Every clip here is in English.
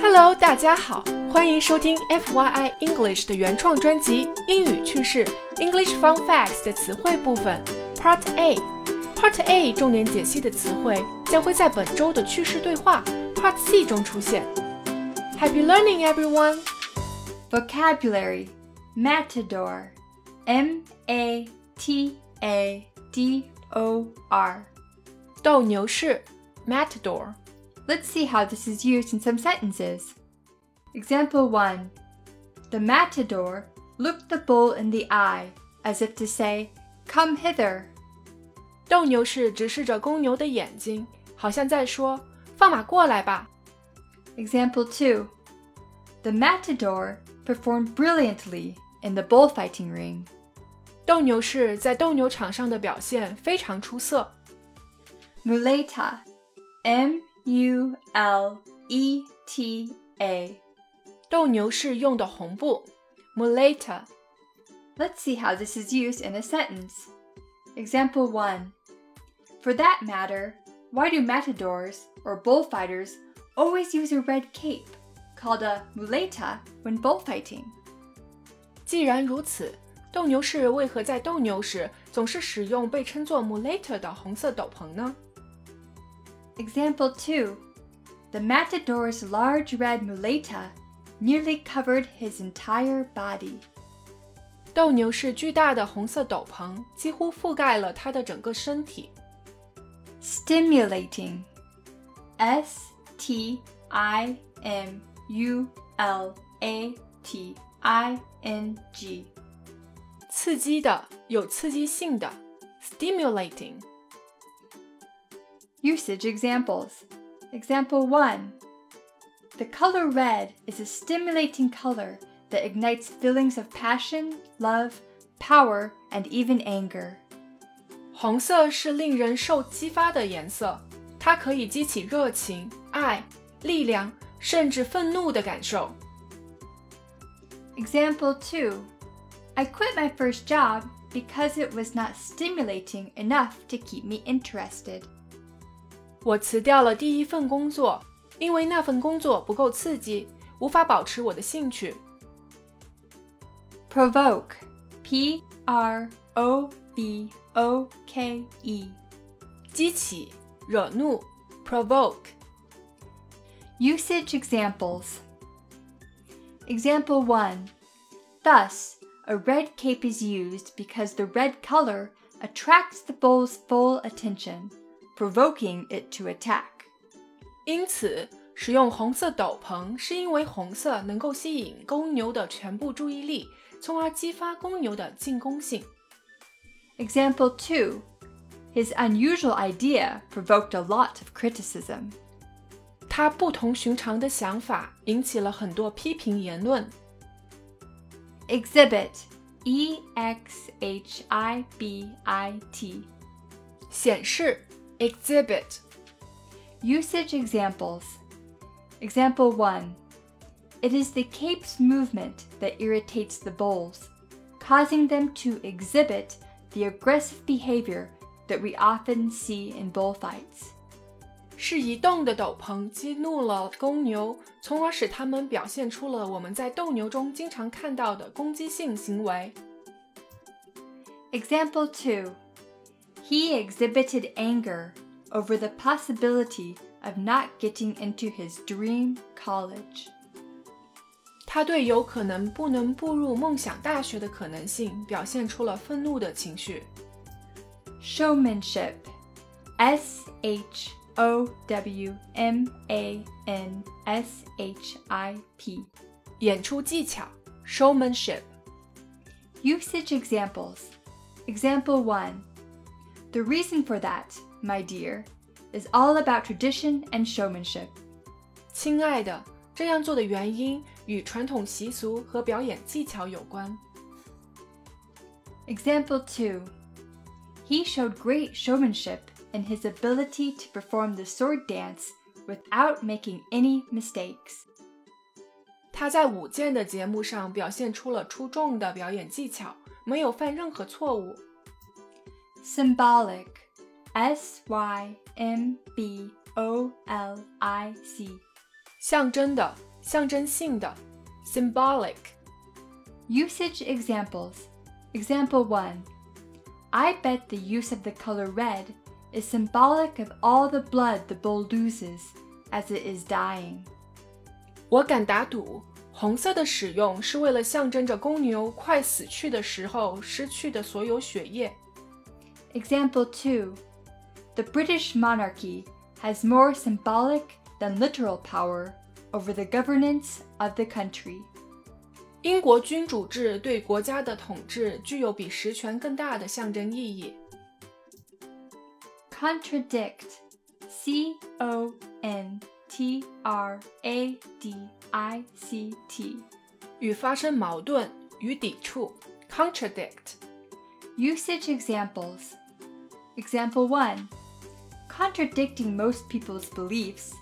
Hello，大家好，欢迎收听 FYI English 的原创专辑《英语趣事 English Fun Facts》的词汇部分 Part A。Part A 重点解析的词汇将会在本周的趣事对话 Part C 中出现。Happy learning, everyone! Vocabulary Matador M A T A D O R 斗牛士 Matador。 Let's see how this is used in some sentences. Example 1 The matador looked the bull in the eye, as if to say, Come hither. 斗牛士直视着公牛的眼睛，好像在说：“放马过来吧。 Example 2 The matador performed brilliantly in the bullfighting ring. ”斗牛士在斗牛场上的表现非常出色。 Muleta M U L E T A 斗牛士用的红布 muleta。 Let's see how this is used in a sentence. Example 1 For that matter, why do matadors or bullfighters always use a red cape called a muleta when bullfighting? 既然如此，斗牛士为何在斗牛时总是使用被称作 muleta 的红色斗篷呢？ Example 2 The matador's large red muleta nearly covered his entire body. 斗牛士巨大的红色斗篷几乎覆盖了他的整个身体。 Stimulating S T I M U L A T I N G 刺激的，有刺激性的，stimulating。 Usage examples. Example 1 The color red is a stimulating color that ignites feelings of passion, love, power, and even anger. 红色是令人受激发的颜色，它可以激起热情、爱、力量，甚至愤怒的感受。 Example 2 I quit my first job because it was not stimulating enough to keep me interested. 我辞掉了第一份工作，因为那份工作不够刺激，无法保持我的兴趣。 Provoke P R O V O K E 激起、惹怒，provoke。 Usage examples. Example 1 Thus, a red cape is used because the red color attracts the bull's full attention, provoking it to attack. 因此，使用红色斗篷是因为红色能够吸引公牛的全部注意力，从而激发公牛的进攻性。 Example 2 His unusual idea provoked a lot of criticism. 他不同寻常的想法引起了很多批评言论。 Exhibit E X H I B I T. 显示 exhibit Usage examples. Example 1 It is the cape's movement that irritates the bulls, causing them to exhibit the aggressive behavior that we often see in bullfights. 是移动的斗篷激怒了公牛，从而使它们表现出了我们在斗牛中经常看到的攻击性行为。 Example 2 He exhibited anger over the possibility of not getting into his dream college. 他对有可能不能步入梦想大学的可能性表现出了愤怒的情绪。 Showmanship S H O W M A N S H I P. 演出技巧 showmanship。 Usage examples. Example 1 The reason for that, my dear, is all about tradition and showmanship. 亲爱的，这样做的原因与传统习俗和表演技巧有关。 Example 2 He showed great showmanship in his ability to perform the sword dance without making any mistakes. 他在舞剑的节目上表现出了出众的表演技巧，没有犯任何错误。 Symbolic S Y M B O L I C. 象征的 象征性的，symbolic。 Usage examples. Example 1. I bet the use of the color red is symbolic of all the blood the bull loses as it is dying. 我敢打赌，红色的使用是为了象征着公牛快死去的时候失去的所有血液。 Example 2. The British monarchy has more symbolic than literal power over the governance of the country. 英国君主制对国家的统治具有比实权更大的象征意义。 Contradict. C O N T R A D I C T. 与发生矛盾，与抵触，contradict。 Usage examples. Example 1. Contradicting most people's beliefs,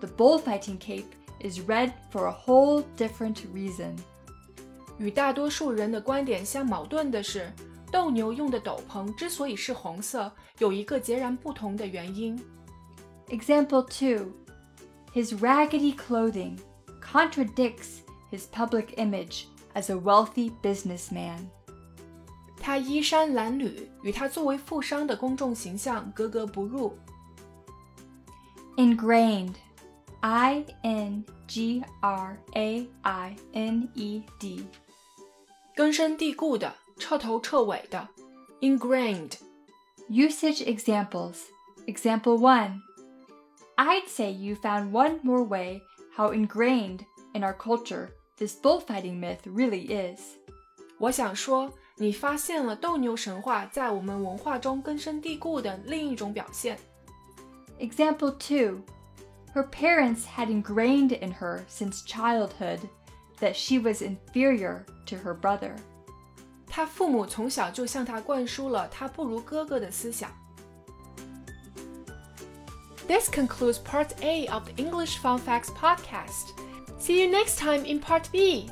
the bullfighting cape is red for a whole different reason. 与大多数人的观点相矛盾的是，斗牛用的斗篷之所以是红色，有一个截然不同的原因。 Example 2. His raggedy clothing contradicts his public image as a wealthy businessman. 他衣衫褴褛，与他作为富商的公众形象格格不入。 Ingrained. I N G R A I N E D. 根深蒂固的，彻头彻尾的，ingrained。 Usage examples. Example 1. I'd say you found one more way how ingrained in our culture this bullfighting myth really is. 我想说， 你发现了斗牛神话在我们文化中根深蒂固的另一种表现。 Example 2. Her parents had ingrained in her since childhood that she was inferior to her brother. 他父母从小就向他灌输了他不如哥哥的思想。This concludes part A of the English Fun Facts podcast. See you next time in part B.